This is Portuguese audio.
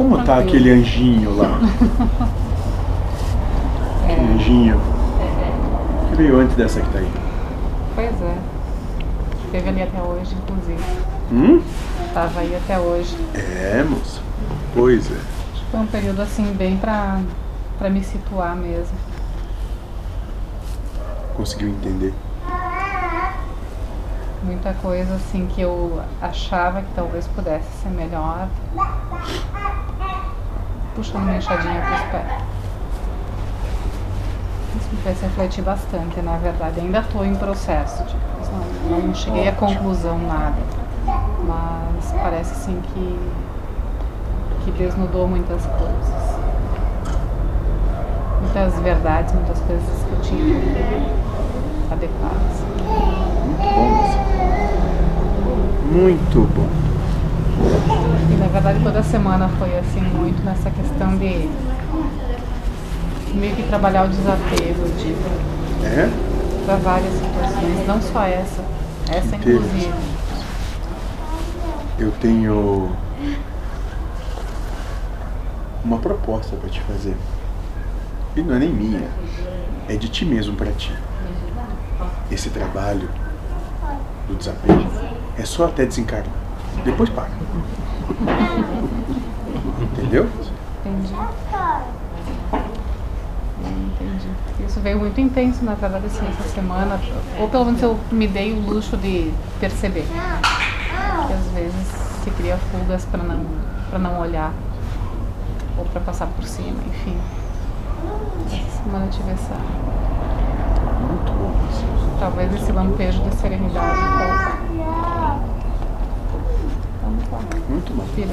Como tá tranquilo. aquele anjinho lá? Aquele É, anjinho que veio antes dessa que tá aí. pois é. Esteve ali até hoje, inclusive. Hum? Tava aí até hoje. É, moça. Pois é. Foi um período assim bem pra, pra me situar mesmo. Conseguiu entender. Muita coisa assim que eu achava que talvez pudesse ser melhor. Puxando uma enxadinha pros pés. Isso me fez refletir bastante, na verdade. Ainda estou em processo, tipo, não, não cheguei a conclusão nada. Mas parece assim que, que desnudou muitas coisas. Muitas verdades, muitas coisas que eu tinha adequadas. Muito bom. Muito bom. Na verdade toda semana foi assim muito nessa questão de meio que trabalhar o desapego de É? para várias situações, não só essa, essa Inteiro. inclusive. Eu tenho uma proposta pra te fazer. E não é nem minha, é de ti mesmo pra ti. Esse trabalho do desapego é só até desencarnar. Depois paga. Entendeu? Entendi. Entendi. Isso veio muito intenso na verdade assim, essa semana, ou pelo menos eu me dei o luxo de perceber. Que às vezes se cria fugas para não, para não olhar, ou para passar por cima, enfim. Essa semana eu tive essa, Muito bom. talvez esse lampejo de serenidade um pouco. feeling.